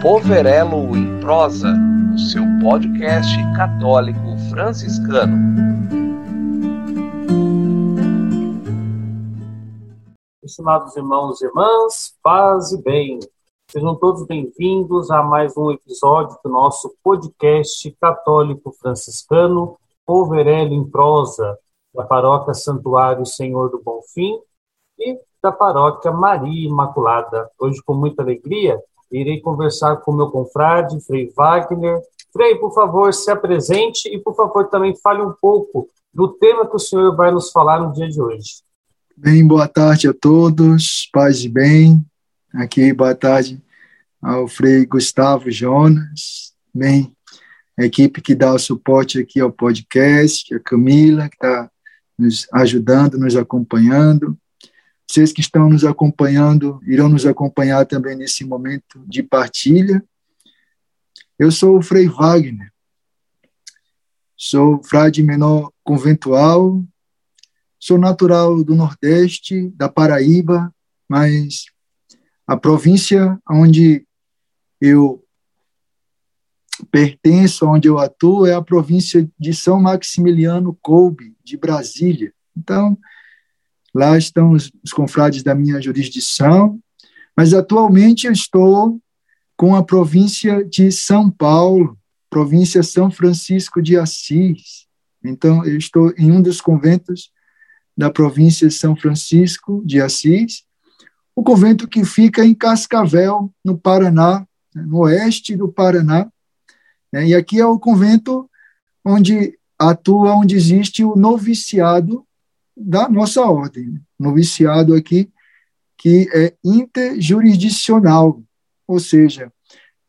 Poverelo em Prosa, o seu podcast católico franciscano. Estimados irmãos e irmãs, paz e bem. Sejam todos bem-vindos a mais um episódio do nosso podcast católico franciscano Poverelo em Prosa, da paróquia Santuário Senhor do Bonfim e da paróquia Maria Imaculada. Hoje, com muita alegria, irei conversar com meu confrade, Frei Wagner. Frei, por favor, se apresente e, por favor, também fale um pouco do tema que o senhor vai nos falar no dia de hoje. Bem, boa tarde a todos, paz e bem. Aqui, boa tarde ao Frei Gustavo Jonas. Bem, a equipe que dá o suporte aqui ao podcast, a Camila, que está nos ajudando, nos acompanhando. Vocês que estão nos acompanhando irão nos acompanhar também nesse momento de partilha. Eu sou o Frei Wagner, sou frade menor conventual, sou natural do Nordeste, da Paraíba, mas a província onde eu pertenço, onde eu atuo, é a província de São Maximiliano Kolbe, de Brasília. Então, Lá estão os, os confrades da minha jurisdição, mas atualmente eu estou com a província de São Paulo, província São Francisco de Assis. Então, eu estou em um dos conventos da província de São Francisco de Assis, o convento que fica em Cascavel, no Paraná, né, no oeste do Paraná. Né, e aqui é o convento onde atua, onde existe o noviciado da nossa ordem, noviciado aqui, que é interjurisdicional, ou seja,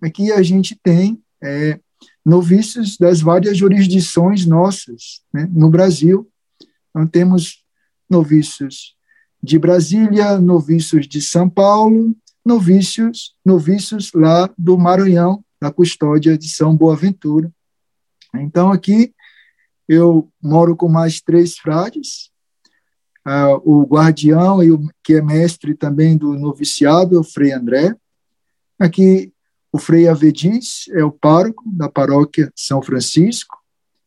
aqui a gente tem é, noviços das várias jurisdições nossas né, no Brasil. Então, temos noviços de Brasília, noviços de São Paulo, noviços, noviços lá do Maranhão, da custódia de São Boaventura. Então, aqui eu moro com mais três frades, Uh, o guardião, e o, que é mestre também do noviciado, é o Frei André. Aqui, o Frei Avediz é o pároco da paróquia São Francisco,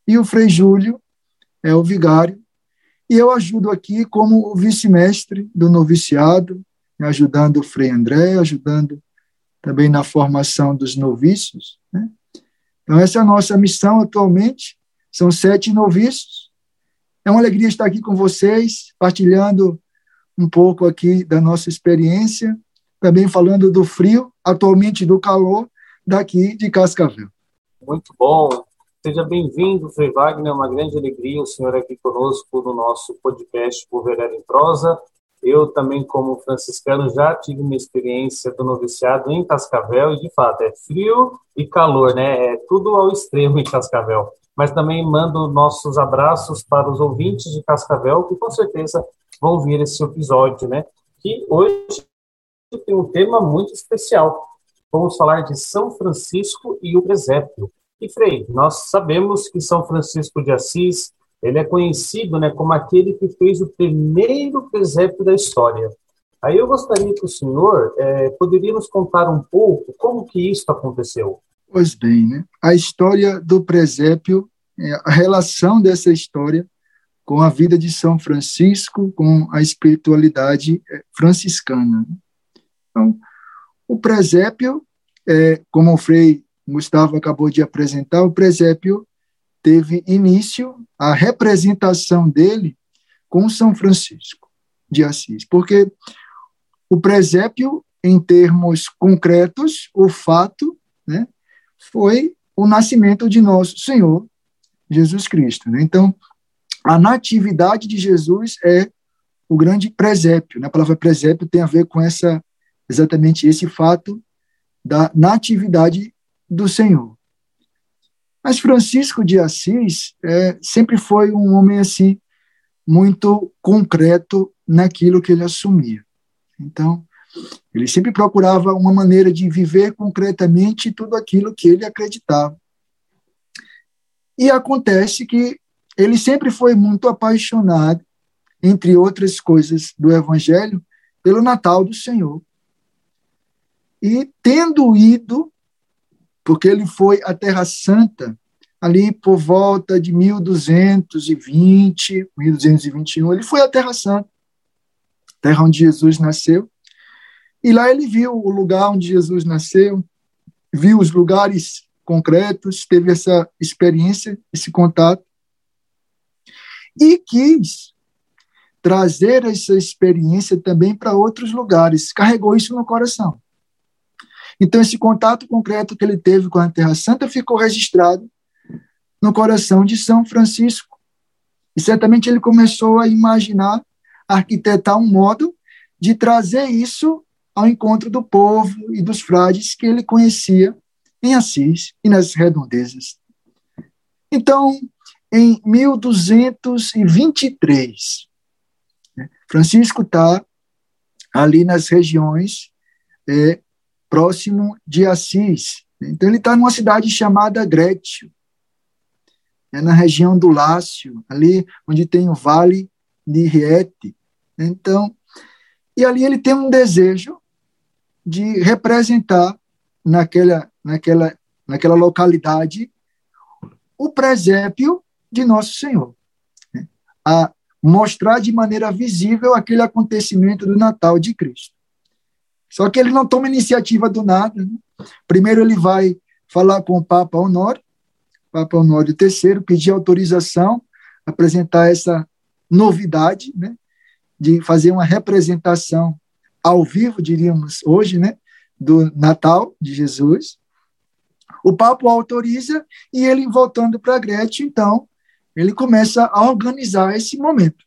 e o Frei Júlio é o vigário. E eu ajudo aqui como o vice-mestre do noviciado, ajudando o Frei André, ajudando também na formação dos noviços. Né? Então, essa é a nossa missão atualmente. São sete noviços, é uma alegria estar aqui com vocês, partilhando um pouco aqui da nossa experiência, também falando do frio, atualmente do calor, daqui de Cascavel. Muito bom. Seja bem-vindo, Frei Wagner. É uma grande alegria o senhor aqui conosco no nosso podcast Por em Prosa. Eu também, como franciscano, já tive uma experiência do noviciado em Cascavel e, de fato, é frio e calor, né? É tudo ao extremo em Cascavel mas também mando nossos abraços para os ouvintes de Cascavel, que com certeza vão ouvir esse episódio, né? Que hoje tem um tema muito especial. Vamos falar de São Francisco e o presépio. E Frei, nós sabemos que São Francisco de Assis, ele é conhecido, né, como aquele que fez o primeiro presépio da história. Aí eu gostaria que o senhor é, poderia nos contar um pouco como que isso aconteceu. Pois bem, né? a história do presépio, a relação dessa história com a vida de São Francisco, com a espiritualidade é, franciscana. Então, o presépio, é, como o Frei Gustavo acabou de apresentar, o presépio teve início a representação dele com São Francisco de Assis, porque o presépio, em termos concretos, o fato, né, foi o nascimento de nosso Senhor Jesus Cristo. Né? Então, a natividade de Jesus é o grande presépio. Né? A palavra presépio tem a ver com essa exatamente esse fato da natividade do Senhor. Mas Francisco de Assis é, sempre foi um homem assim muito concreto naquilo que ele assumia. Então, ele sempre procurava uma maneira de viver concretamente tudo aquilo que ele acreditava. E acontece que ele sempre foi muito apaixonado, entre outras coisas do Evangelho, pelo Natal do Senhor. E tendo ido porque ele foi à Terra Santa ali por volta de 1220, 1221, ele foi à Terra Santa, terra onde Jesus nasceu, e lá ele viu o lugar onde Jesus nasceu, viu os lugares concretos, teve essa experiência, esse contato, e quis trazer essa experiência também para outros lugares, carregou isso no coração. Então, esse contato concreto que ele teve com a Terra Santa ficou registrado no coração de São Francisco. E certamente ele começou a imaginar, a arquitetar um modo de trazer isso ao encontro do povo e dos frades que ele conhecia em Assis e nas redondezas. Então, em 1223, né, Francisco está ali nas regiões é, próximo de Assis. Então, ele está numa cidade chamada Grétio, é na região do Lácio, ali onde tem o Vale de Riete. Então, e ali ele tem um desejo de representar naquela, naquela, naquela localidade o presépio de Nosso Senhor, né? a mostrar de maneira visível aquele acontecimento do Natal de Cristo. Só que ele não toma iniciativa do nada. Né? Primeiro ele vai falar com o Papa Honório, Papa Honório III, pedir autorização, apresentar essa novidade, né, de fazer uma representação ao vivo, diríamos hoje, né, do Natal de Jesus. O Papa autoriza e ele, voltando para Grécia, então, ele começa a organizar esse momento.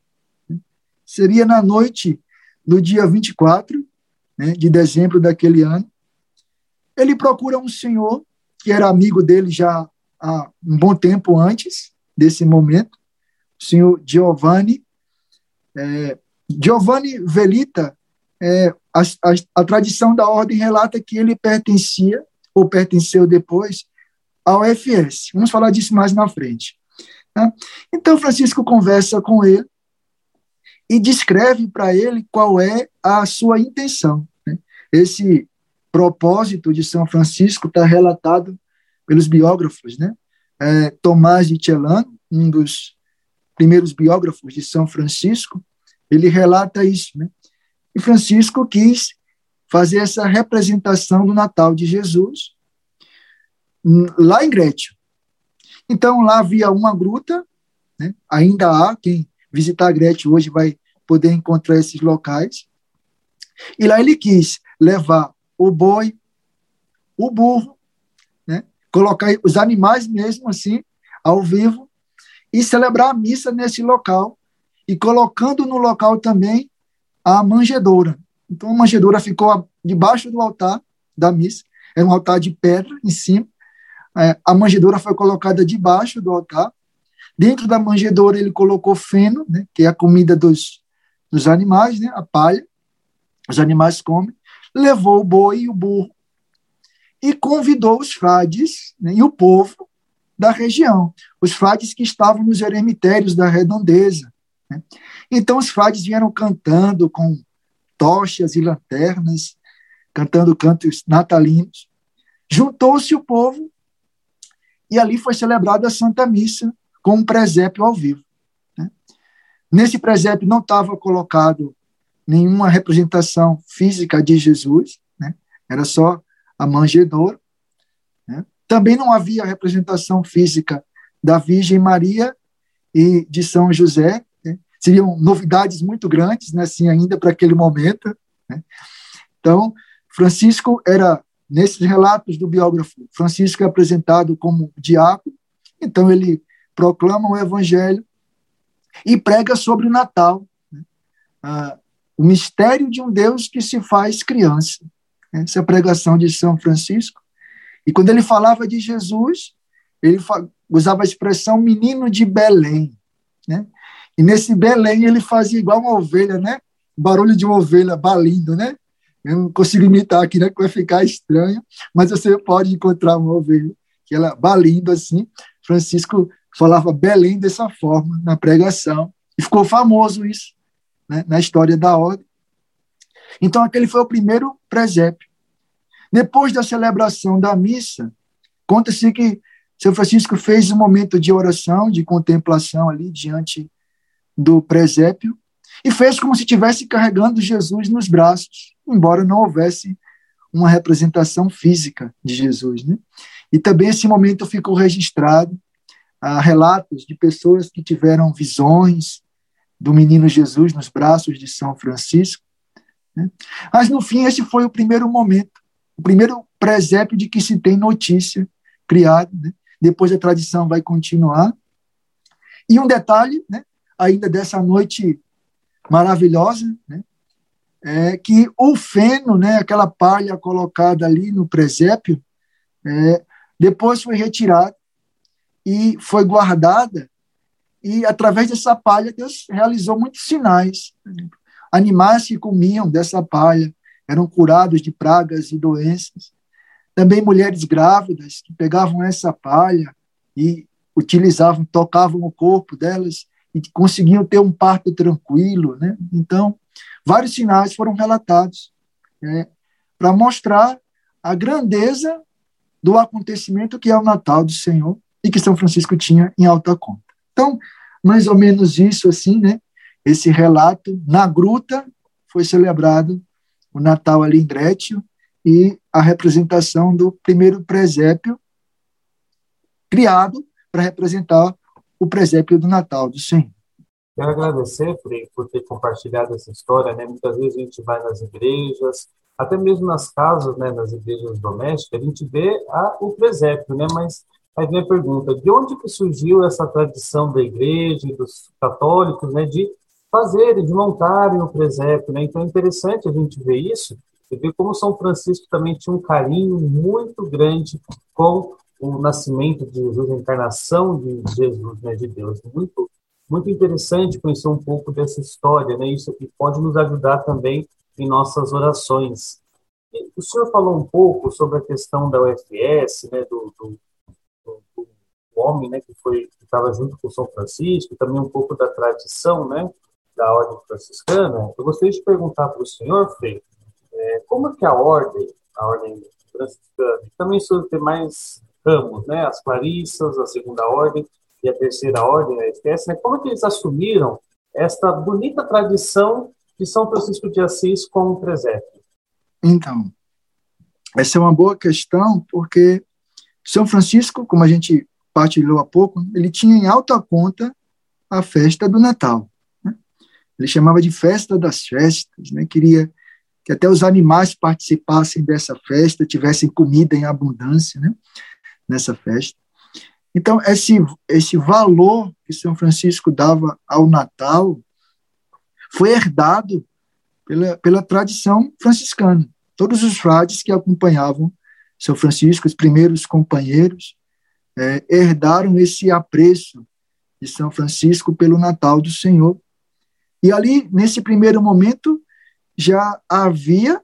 Seria na noite do dia 24 né, de dezembro daquele ano. Ele procura um senhor que era amigo dele já há um bom tempo antes desse momento, o senhor Giovanni. É, Giovanni Velita, é, a, a, a, tradição da ordem relata que ele pertencia, ou pertenceu depois, ao FS. Vamos falar disso mais na frente. Tá? Então, Francisco conversa com ele e descreve para ele qual é a sua intenção. Né? Esse propósito de São Francisco está relatado pelos biógrafos, né? É, Tomás de Celano, um dos primeiros biógrafos de São Francisco, ele relata isso, né? E Francisco quis fazer essa representação do Natal de Jesus lá em Grétio. Então lá havia uma gruta, né? ainda há quem visitar Grétio hoje vai poder encontrar esses locais. E lá ele quis levar o boi, o burro colocar os animais mesmo assim, ao vivo, e celebrar a missa nesse local, e colocando no local também a manjedoura. Então a manjedoura ficou debaixo do altar da missa, era um altar de pedra em cima, é, a manjedoura foi colocada debaixo do altar, dentro da manjedoura ele colocou feno, né, que é a comida dos, dos animais, né, a palha, os animais comem, levou o boi e o burro. E convidou os frades né, e o povo da região, os frades que estavam nos eremitérios da redondeza. Né. Então, os frades vieram cantando com tochas e lanternas, cantando cantos natalinos. Juntou-se o povo e ali foi celebrada a Santa Missa com um presépio ao vivo. Né. Nesse presépio não estava colocado nenhuma representação física de Jesus, né? era só a manjedoura. Né? Também não havia representação física da Virgem Maria e de São José. Né? Seriam novidades muito grandes, né, assim, ainda para aquele momento. Né? Então, Francisco era, nesses relatos do biógrafo, Francisco é apresentado como diácono, então ele proclama o evangelho e prega sobre o Natal, né? ah, o mistério de um Deus que se faz criança. Essa é a pregação de São Francisco. E quando ele falava de Jesus, ele usava a expressão menino de Belém. Né? E nesse Belém ele fazia igual uma ovelha, né? barulho de uma ovelha balindo, né? Eu não consigo imitar aqui, né? Que vai ficar estranho, mas você pode encontrar uma ovelha que ela balindo assim. Francisco falava Belém dessa forma na pregação e ficou famoso isso né? na história da ordem. Então, aquele foi o primeiro presépio. Depois da celebração da missa, Conta-se que São Francisco fez um momento de oração, de contemplação ali diante do presépio, e fez como se estivesse carregando Jesus nos braços, embora não houvesse uma representação física de Jesus. Né? E também esse momento ficou registrado, há relatos de pessoas que tiveram visões do menino Jesus nos braços de São Francisco. Né? Mas, no fim, esse foi o primeiro momento, o primeiro presépio de que se tem notícia criado. Né? Depois a tradição vai continuar. E um detalhe, né, ainda dessa noite maravilhosa, né, é que o feno, né, aquela palha colocada ali no presépio, é, depois foi retirada e foi guardada, e através dessa palha Deus realizou muitos sinais. Animais que comiam dessa palha eram curados de pragas e doenças. Também mulheres grávidas que pegavam essa palha e utilizavam, tocavam o corpo delas e conseguiam ter um parto tranquilo. Né? Então, vários sinais foram relatados né, para mostrar a grandeza do acontecimento que é o Natal do Senhor e que São Francisco tinha em alta conta. Então, mais ou menos isso assim, né? Esse relato na gruta foi celebrado o Natal ali em Grétio e a representação do primeiro presépio criado para representar o presépio do Natal do Senhor. Quero agradecer, Frei, por ter compartilhado essa história. Né? Muitas vezes a gente vai nas igrejas, até mesmo nas casas, né, nas igrejas domésticas, a gente vê a, o presépio, né? mas aí vem a pergunta, de onde que surgiu essa tradição da igreja dos católicos né, de fazerem, de montarem o presépio? Né? Então é interessante a gente ver isso e ver como São Francisco também tinha um carinho muito grande com o nascimento de Jesus, a encarnação de Jesus, né, de Deus. Muito, muito interessante conhecer um pouco dessa história, né? Isso aqui pode nos ajudar também em nossas orações. O senhor falou um pouco sobre a questão da UFS, né, do, do, do, do homem, né, que foi que estava junto com São Francisco, também um pouco da tradição, né, da ordem franciscana. Eu gostaria de perguntar para o senhor, Frei, é, como é que a ordem, a ordem franciscana, também sobre ter mais ramos, né? As Clarissas, a segunda ordem e a terceira ordem, a espécie, né? Como é que eles assumiram esta bonita tradição de São Francisco de Assis como presépio? Então, essa é uma boa questão, porque São Francisco, como a gente partilhou há pouco, ele tinha em alta conta a festa do Natal. Né? Ele chamava de festa das festas, né? queria que até os animais participassem dessa festa, tivessem comida em abundância. Né? Nessa festa. Então, esse, esse valor que São Francisco dava ao Natal foi herdado pela, pela tradição franciscana. Todos os frades que acompanhavam São Francisco, os primeiros companheiros, é, herdaram esse apreço de São Francisco pelo Natal do Senhor. E ali, nesse primeiro momento, já havia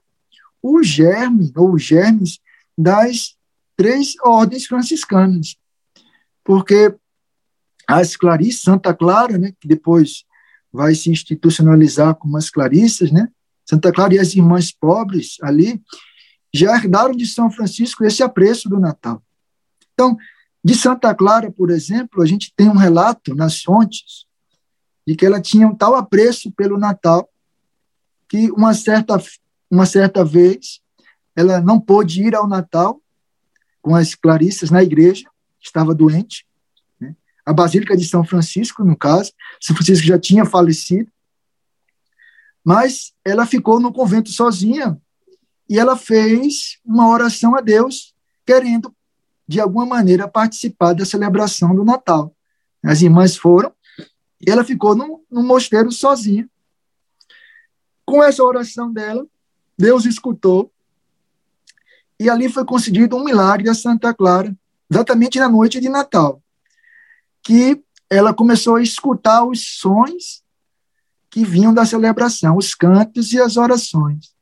o germe, ou os germes, das três ordens franciscanas, porque as Clarissas, Santa Clara, né, que depois vai se institucionalizar como as Clarissas, né, Santa Clara e as irmãs pobres ali, já herdaram de São Francisco esse apreço do Natal. Então, de Santa Clara, por exemplo, a gente tem um relato nas fontes de que ela tinha um tal apreço pelo Natal que uma certa, uma certa vez ela não pôde ir ao Natal com as Clarissas na igreja, estava doente. Né? A Basílica de São Francisco, no caso, São Francisco já tinha falecido, mas ela ficou no convento sozinha e ela fez uma oração a Deus, querendo, de alguma maneira, participar da celebração do Natal. As irmãs foram e ela ficou no, no mosteiro sozinha. Com essa oração dela, Deus escutou e ali foi concedido um milagre a Santa Clara, exatamente na noite de Natal, que ela começou a escutar os sons que vinham da celebração, os cantos e as orações.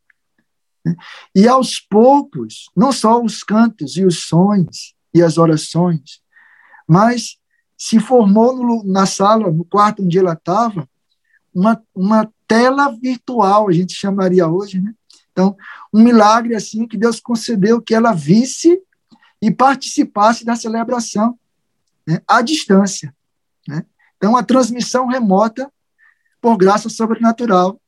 E aos poucos, não só os cantos e os sons e as orações, mas se formou no, na sala, no quarto onde ela estava, uma, uma tela virtual, a gente chamaria hoje, né? Então, um milagre assim que Deus concedeu que ela visse e participasse da celebração né, à distância. Né? Então, a transmissão remota, por graça sobrenatural,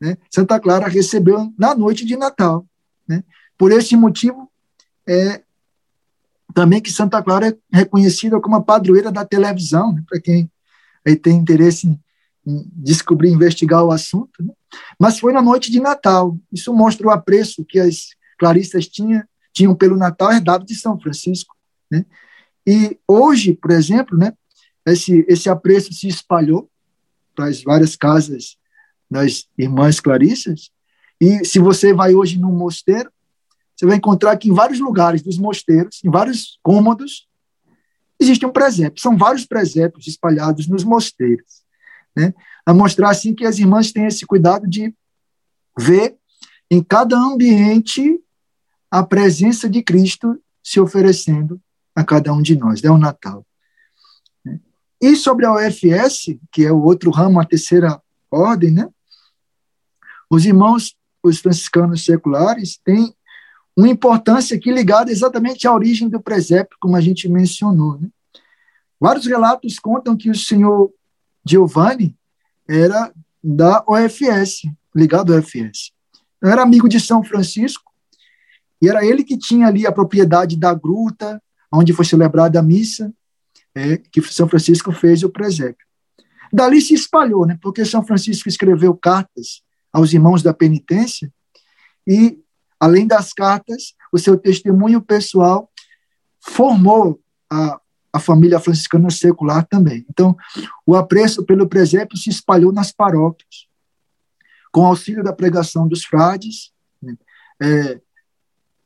né, Santa Clara recebeu na noite de Natal. Né? Por esse motivo, é, também que Santa Clara é reconhecida como a padroeira da televisão, né, para quem aí tem interesse em, descobrir, investigar o assunto. Mas foi na noite de Natal. Isso mostra o apreço que as claristas tinham, tinham pelo Natal herdado de São Francisco. Né? E hoje, por exemplo, né, esse, esse apreço se espalhou para as várias casas das irmãs clarissas. E se você vai hoje num mosteiro, você vai encontrar que em vários lugares dos mosteiros, em vários cômodos, existe um presépio. São vários presépios espalhados nos mosteiros. Né? A mostrar assim que as irmãs têm esse cuidado de ver em cada ambiente a presença de Cristo se oferecendo a cada um de nós. É o Natal. E sobre a OFS, que é o outro ramo, a terceira ordem, né? Os irmãos, os franciscanos seculares, têm uma importância aqui ligada exatamente à origem do presépio, como a gente mencionou. Né? Vários relatos contam que o senhor Giovanni era da OFS, ligado à OFS. Então, era amigo de São Francisco, e era ele que tinha ali a propriedade da gruta, onde foi celebrada a missa, é, que São Francisco fez o presépio. Dali se espalhou, né, porque São Francisco escreveu cartas aos irmãos da penitência e, além das cartas, o seu testemunho pessoal formou a, a família franciscana secular também. Então, o apreço pelo presépio se espalhou nas paróquias, com auxílio da pregação dos frades. Né, é,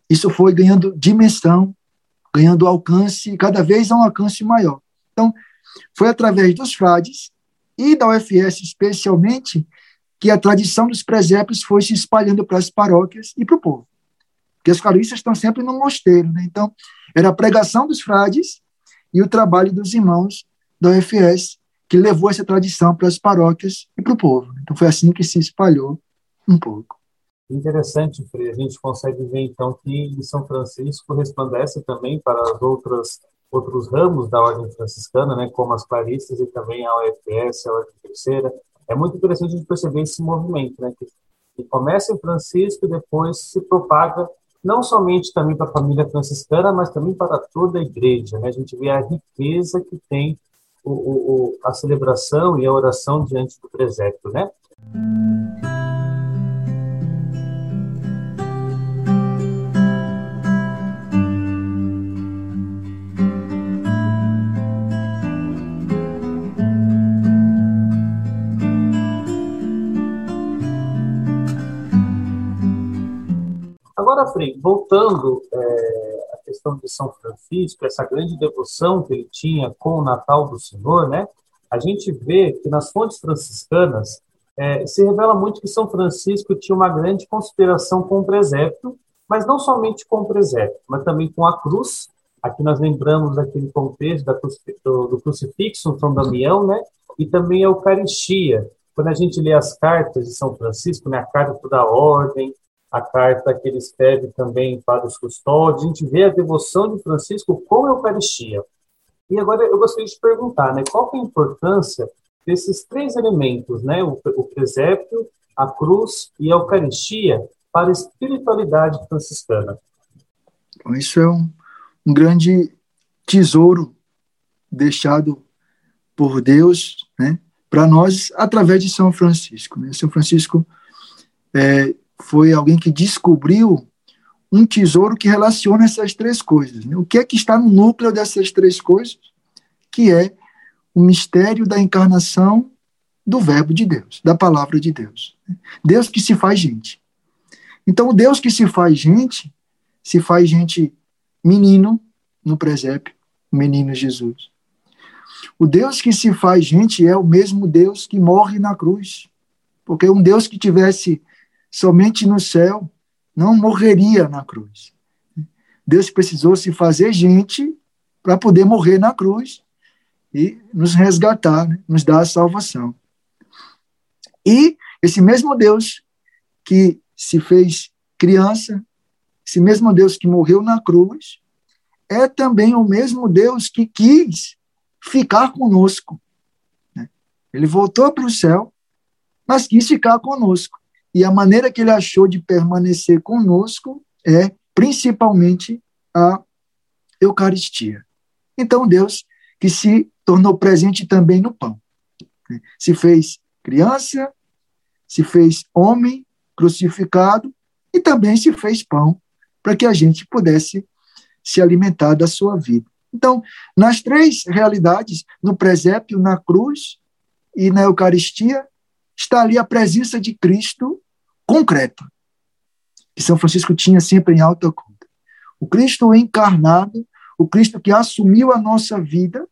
isso foi ganhando dimensão, ganhando alcance, cada vez a um alcance maior. Então, foi através dos frades e da UFS especialmente que a tradição dos presépios foi se espalhando para as paróquias e para o povo. Porque as caristas estão sempre no mosteiro, né? Então, era a pregação dos frades e o trabalho dos irmãos da UFS que levou essa tradição para as paróquias e para o povo. Então, foi assim que se espalhou um pouco. Interessante, Frei. A gente consegue ver, então, que São Francisco resplandece também para as outras outros ramos da ordem franciscana, né, como as claristas e também a UFS, a ordem terceira, é muito interessante a gente perceber esse movimento, né, que, que começa em Francisco e depois se propaga não somente também para a família franciscana, mas também para toda a igreja. Né? A gente vê a riqueza que tem o, o, a celebração e a oração diante do presépio, né? Agora, Frei, voltando é, à questão de São Francisco, essa grande devoção que ele tinha com o Natal do Senhor, né? A gente vê que nas fontes franciscanas é, se revela muito que São Francisco tinha uma grande conspiração com o presépio, mas não somente com o presépio, mas também com a cruz. Aqui nós lembramos daquele contexto da do, do crucifixo, São Damião, né? E também a Eucaristia. Quando a gente lê as cartas de São Francisco, né, a carta da ordem, a carta que ele escreve também para os custódios, a gente vê a devoção de Francisco com a Eucaristia. E agora eu gostaria de perguntar, né, qual é a importância desses três elementos, né, o, o presépio, a cruz e a Eucaristia para a espiritualidade franciscana? Isso é um, um grande tesouro deixado por Deus, né, para nós através de São Francisco. Né? São Francisco é, foi alguém que descobriu um tesouro que relaciona essas três coisas. Né? O que é que está no núcleo dessas três coisas? Que é o mistério da encarnação do Verbo de Deus, da palavra de Deus. Deus que se faz gente. Então, o Deus que se faz gente, se faz gente menino no presépio, o menino Jesus. O Deus que se faz gente é o mesmo Deus que morre na cruz. Porque um Deus que tivesse somente no céu, não morreria na cruz. Deus precisou se fazer gente para poder morrer na cruz e nos resgatar, né? nos dar a salvação. E esse mesmo Deus que se fez criança, esse mesmo Deus que morreu na cruz, é também o mesmo Deus que quis ficar conosco. Né? Ele voltou para o céu, mas quis ficar conosco. E a maneira que ele achou de permanecer conosco é principalmente a Eucaristia. Então, Deus que se tornou presente também no pão. Né? Se fez criança, se fez homem crucificado e também se fez pão para que a gente pudesse se alimentar da sua vida. Então, nas três realidades, no presépio, na cruz e na Eucaristia, está ali a presença de Cristo concreta, que São Francisco tinha sempre em alta conta. O Cristo encarnado, o Cristo que assumiu a nossa vida,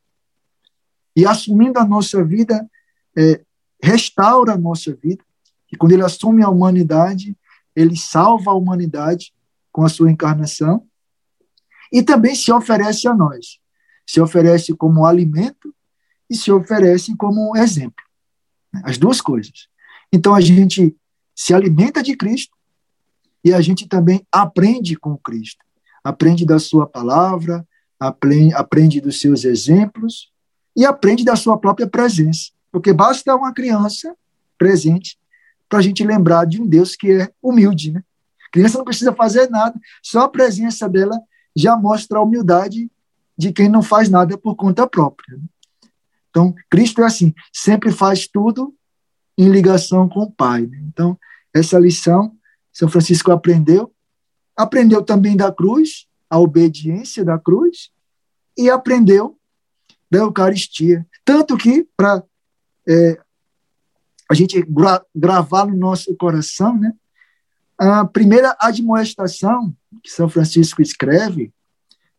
e assumindo a nossa vida, é, restaura a nossa vida, e quando ele assume a humanidade, ele salva a humanidade com a sua encarnação, e também se oferece a nós. Se oferece como alimento e se oferece como exemplo. As duas coisas. Então a gente se alimenta de Cristo e a gente também aprende com Cristo. Aprende da sua palavra, aprende, aprende dos seus exemplos e aprende da sua própria presença. Porque basta uma criança presente para a gente lembrar de um Deus que é humilde. Né? Criança não precisa fazer nada, só a presença dela já mostra a humildade de quem não faz nada por conta própria. Então, Cristo é assim, sempre faz tudo em ligação com o Pai. Né? Então, essa lição São Francisco aprendeu, aprendeu também da cruz, a obediência da cruz, e aprendeu da Eucaristia. Tanto que, para é, a gente gra gravar no nosso coração, né, a primeira admoestação que São Francisco escreve,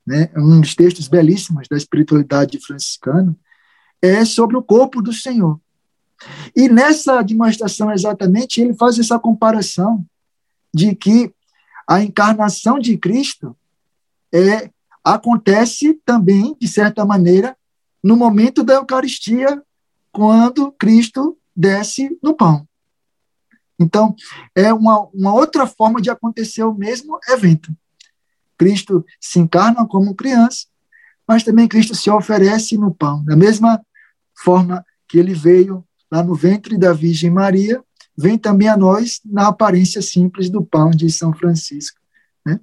né, um dos textos belíssimos da espiritualidade franciscana, é sobre o corpo do Senhor. E nessa demonstração exatamente ele faz essa comparação de que a encarnação de Cristo é acontece também de certa maneira no momento da Eucaristia, quando Cristo desce no pão. Então, é uma, uma outra forma de acontecer o mesmo evento. Cristo se encarna como criança, mas também Cristo se oferece no pão. Da mesma forma que ele veio lá no ventre da Virgem Maria, vem também a nós na aparência simples do pão de São Francisco. Né?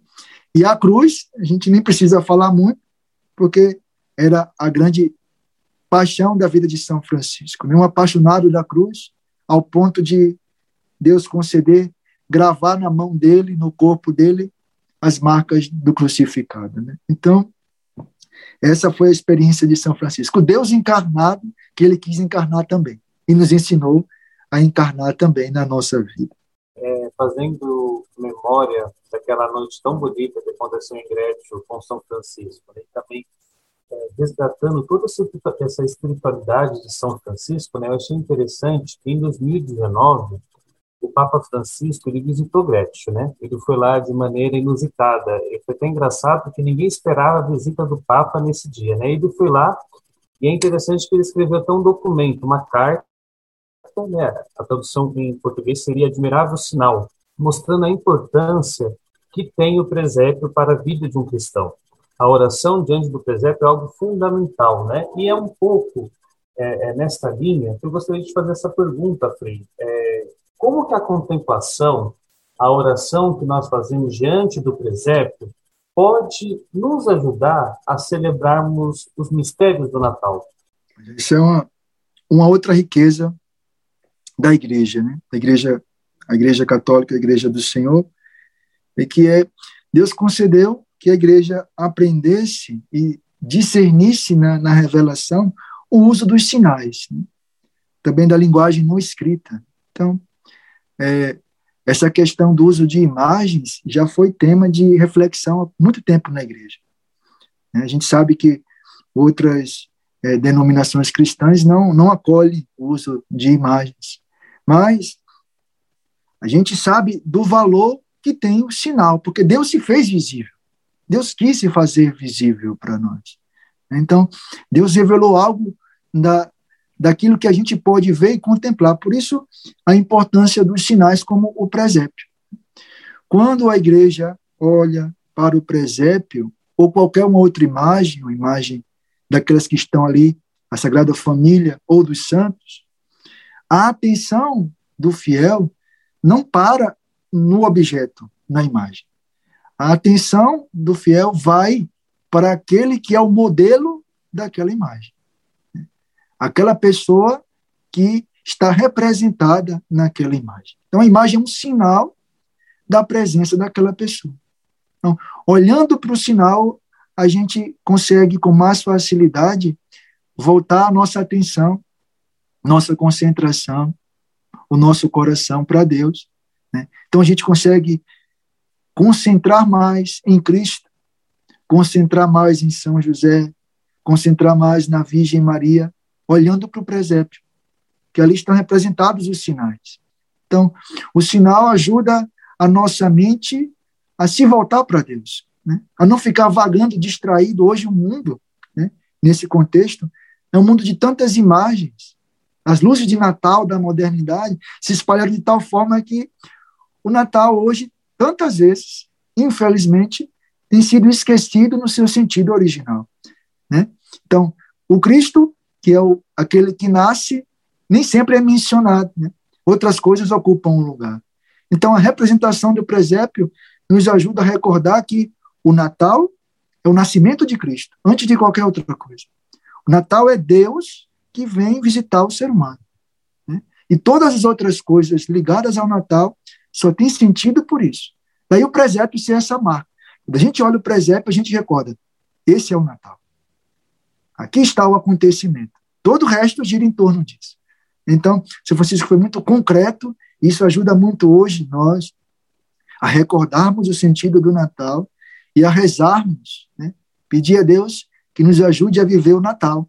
E a cruz, a gente nem precisa falar muito, porque era a grande paixão da vida de São Francisco. Né? Um apaixonado da cruz, ao ponto de Deus conceder, gravar na mão dele, no corpo dele, as marcas do crucificado. Né? Então, essa foi a experiência de São Francisco. Deus encarnado, que ele quis encarnar também, e nos ensinou a encarnar também na nossa vida. É, fazendo memória daquela noite tão bonita que aconteceu em Grécio com São Francisco, né? também é, resgatando toda essa espiritualidade de São Francisco, né? eu achei interessante que em 2019 o Papa Francisco ele visitou Grécia, né? Ele foi lá de maneira inusitada. E foi até engraçado porque ninguém esperava a visita do Papa nesse dia, né? Ele foi lá e é interessante que ele escreveu até um documento, uma carta, né? A tradução em português seria admirável sinal, mostrando a importância que tem o presépio para a vida de um cristão. A oração diante do presépio é algo fundamental, né? E é um pouco é, é nesta linha que eu gostaria de fazer essa pergunta, Frei. É, como que a contemplação, a oração que nós fazemos diante do presépio, pode nos ajudar a celebrarmos os mistérios do Natal? Isso é uma, uma outra riqueza da igreja, né? Da igreja, a igreja católica, a igreja do Senhor, é que é Deus concedeu que a igreja aprendesse e discernisse na, na revelação o uso dos sinais, né? também da linguagem não escrita. Então, é, essa questão do uso de imagens já foi tema de reflexão há muito tempo na igreja. Né? A gente sabe que outras é, denominações cristãs não, não acolhem o uso de imagens, mas a gente sabe do valor que tem o sinal, porque Deus se fez visível. Deus quis se fazer visível para nós. Então, Deus revelou algo da, daquilo que a gente pode ver e contemplar. Por isso, a importância dos sinais como o presépio. Quando a igreja olha para o presépio, ou qualquer uma outra imagem, uma imagem daquelas que estão ali, a Sagrada Família ou dos santos, a atenção do fiel não para no objeto, na imagem. A atenção do fiel vai para aquele que é o modelo daquela imagem. Aquela pessoa que está representada naquela imagem. Então, a imagem é um sinal da presença daquela pessoa. Então, olhando para o sinal, a gente consegue com mais facilidade voltar a nossa atenção, nossa concentração, o nosso coração para Deus. Né? Então, a gente consegue concentrar mais em Cristo, concentrar mais em São José, concentrar mais na Virgem Maria, olhando para o presépio, que ali estão representados os sinais. Então, o sinal ajuda a nossa mente a se voltar para Deus, né? a não ficar vagando, distraído. Hoje, o mundo, né, nesse contexto, é um mundo de tantas imagens. As luzes de Natal da modernidade se espalharam de tal forma que o Natal hoje, tantas vezes, infelizmente, tem sido esquecido no seu sentido original. Né? Então, o Cristo, que é o, aquele que nasce, nem sempre é mencionado. Né? Outras coisas ocupam um lugar. Então, a representação do presépio nos ajuda a recordar que o Natal é o nascimento de Cristo, antes de qualquer outra coisa. O Natal é Deus que vem visitar o ser humano. Né? E todas as outras coisas ligadas ao Natal só tem sentido por isso. Daí o presépio ser essa marca. Quando a gente olha o presépio, a gente recorda: esse é o Natal. Aqui está o acontecimento. Todo o resto gira em torno disso. Então, São Francisco foi muito concreto, isso ajuda muito hoje nós a recordarmos o sentido do Natal e a rezarmos, né? pedir a Deus que nos ajude a viver o Natal,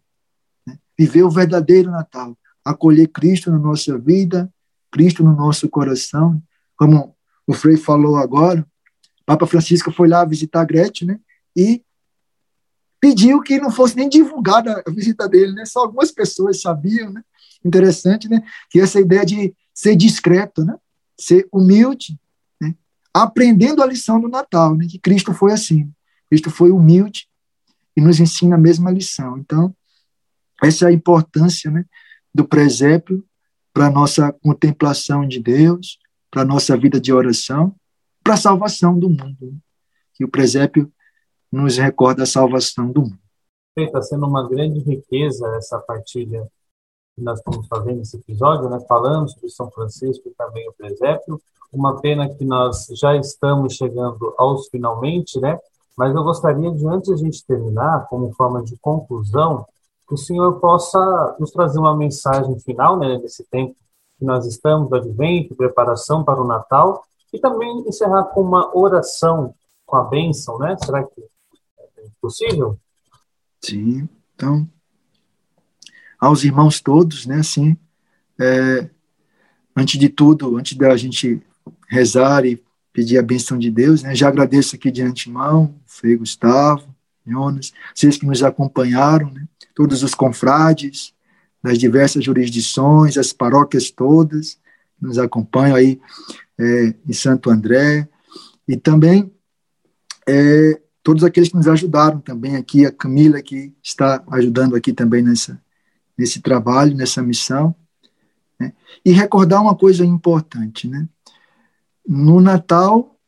né? viver o verdadeiro Natal, acolher Cristo na nossa vida, Cristo no nosso coração, como o Frei falou agora, Papa Francisco foi lá visitar Gretchen, né? E pediu que não fosse nem divulgada a visita dele, né? Só algumas pessoas sabiam, né? Interessante, né? Que essa ideia de ser discreto, né? Ser humilde, né? Aprendendo a lição do Natal, né? Que Cristo foi assim. Cristo foi humilde e nos ensina a mesma lição. Então, essa é a importância, né? Do presépio para a nossa contemplação de Deus, para a nossa vida de oração, para a salvação do mundo. Que o presépio nos recorda a salvação do mundo. Está sendo uma grande riqueza essa partilha que nós estamos fazendo esse episódio, né? falando sobre São Francisco e também o presépio. Uma pena que nós já estamos chegando aos finalmente, né? Mas eu gostaria de, antes de a gente terminar, como forma de conclusão, que o senhor possa nos trazer uma mensagem final, né, nesse tempo que nós estamos, do advento, preparação para o Natal, e também encerrar com uma oração, com a bênção, né? Será que possível? Sim, então, aos irmãos todos, né, assim, é, antes de tudo, antes da gente rezar e pedir a bênção de Deus, né, já agradeço aqui de antemão, Frei Gustavo, Jonas, vocês que nos acompanharam, né, todos os confrades, das diversas jurisdições, as paróquias todas, nos acompanham aí é, em Santo André, e também é, todos aqueles que nos ajudaram também aqui, a Camila que está ajudando aqui também nessa, nesse trabalho, nessa missão, né? e recordar uma coisa importante, né? No Natal,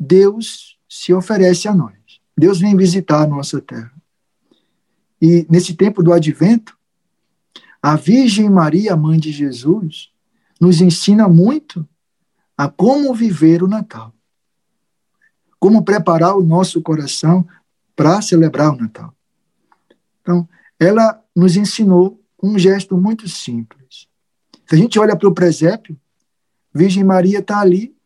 Deus se oferece a nós. Deus vem visitar a nossa terra. E nesse tempo do advento, a Virgem Maria, mãe de Jesus, nos ensina muito a como viver o Natal. Como preparar o nosso coração para celebrar o Natal. Então, ela nos ensinou um gesto muito simples. Se a gente olha para o presépio, Virgem Maria está ali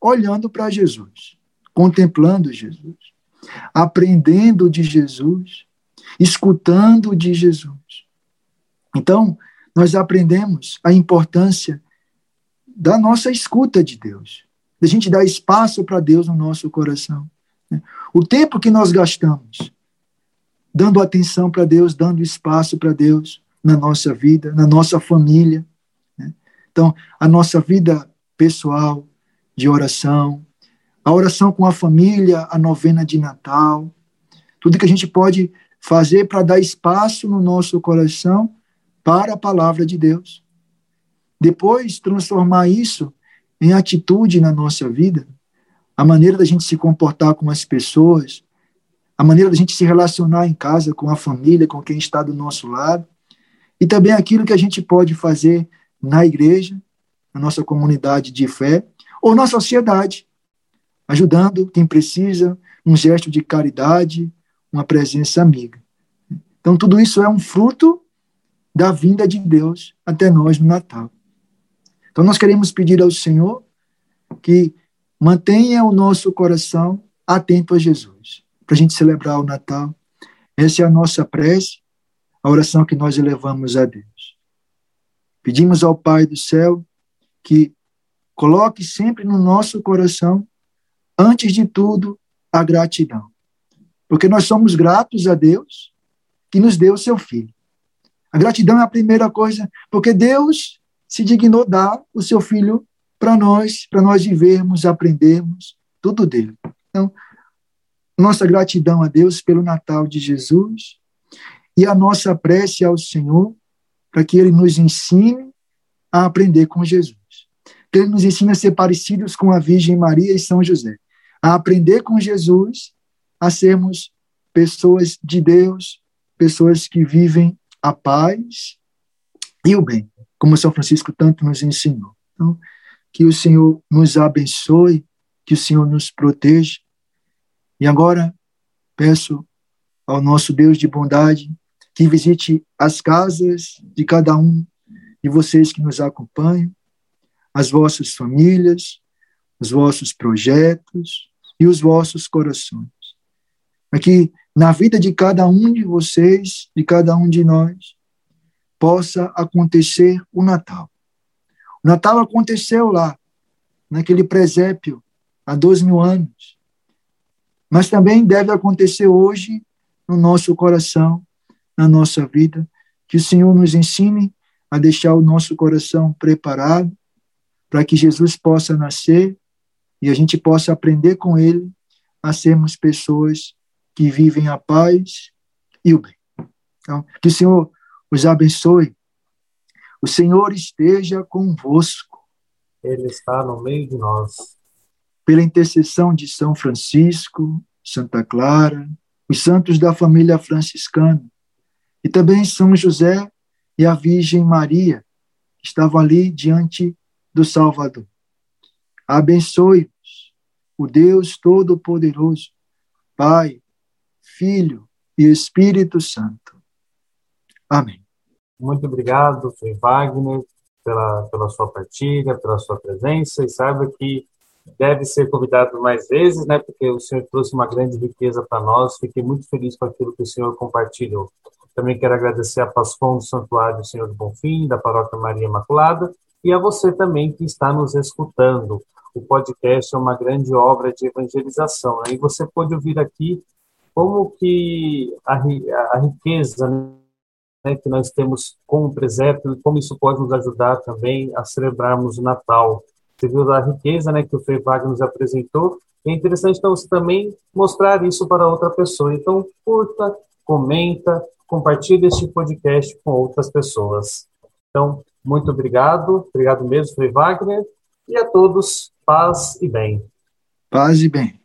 olhando para Jesus, contemplando Jesus, aprendendo de Jesus, escutando de Jesus. Então, nós aprendemos a importância da nossa escuta de Deus, da gente dar espaço para Deus no nosso coração. Né? O tempo que nós gastamos dando atenção para Deus, dando espaço para Deus na nossa vida, na nossa família. Né? Então, a nossa vida pessoal, de oração, a oração com a família, a novena de Natal, tudo que a gente pode fazer para dar espaço no nosso coração para a palavra de Deus. Depois, transformar isso em atitude na nossa vida, a maneira da gente se comportar com as pessoas, a maneira da gente se relacionar em casa com a família, com quem está do nosso lado, e também aquilo que a gente pode fazer na igreja, na nossa comunidade de fé, ou na sociedade, ajudando quem precisa, um gesto de caridade, uma presença amiga. Então, tudo isso é um fruto da vinda de Deus até nós no Natal. Então, nós queremos pedir ao Senhor que mantenha o nosso coração atento a Jesus, para a gente celebrar o Natal. Essa é a nossa prece, a oração que nós elevamos a Deus. Pedimos ao Pai do céu que coloque sempre no nosso coração, antes de tudo, a gratidão. Porque nós somos gratos a Deus que nos deu o seu filho. A gratidão é a primeira coisa, porque Deus se dignou dar o seu filho para nós, para nós vivermos, aprendermos tudo dele. Então, nossa gratidão a Deus pelo Natal de Jesus e a nossa prece ao Senhor para que ele nos ensine a aprender com Jesus. Que ele nos ensine a ser parecidos com a Virgem Maria e São José, a aprender com Jesus, a sermos pessoas de Deus, pessoas que vivem a paz e o bem, como São Francisco tanto nos ensinou. Então, que o Senhor nos abençoe, que o Senhor nos proteja. E agora peço ao nosso Deus de bondade que visite as casas de cada um de vocês que nos acompanham, as vossas famílias, os vossos projetos e os vossos corações. Que na vida de cada um de vocês, de cada um de nós, possa acontecer o Natal. O Natal aconteceu lá, naquele presépio, há dois mil anos. Mas também deve acontecer hoje no nosso coração, na nossa vida, que o Senhor nos ensine a deixar o nosso coração preparado para que Jesus possa nascer e a gente possa aprender com ele a sermos pessoas que vivem a paz e o bem. Então, que o Senhor os abençoe o Senhor esteja convosco. Ele está no meio de nós. Pela intercessão de São Francisco, Santa Clara, os santos da família franciscana, e também São José e a Virgem Maria, que estavam ali diante do Salvador. Abençoe-vos o Deus Todo-Poderoso, Pai, Filho e Espírito Santo. Amém. Muito obrigado, Frei Wagner, pela, pela sua partilha, pela sua presença, e saiba que deve ser convidado mais vezes, né, porque o senhor trouxe uma grande riqueza para nós, fiquei muito feliz com aquilo que o senhor compartilhou. Também quero agradecer a Pascom do Santuário do Senhor do Bonfim, da Paróquia Maria Imaculada, e a você também que está nos escutando. O podcast é uma grande obra de evangelização, né? e você pode ouvir aqui como que a, a riqueza né, que nós temos como presépio e como isso pode nos ajudar também a celebrarmos o Natal. Você viu a riqueza né, que o Frei Wagner nos apresentou. É interessante então você também mostrar isso para outra pessoa. Então, curta, comenta, compartilhe este podcast com outras pessoas. Então, muito obrigado. Obrigado mesmo, Frei Wagner. E a todos, paz e bem. Paz e bem.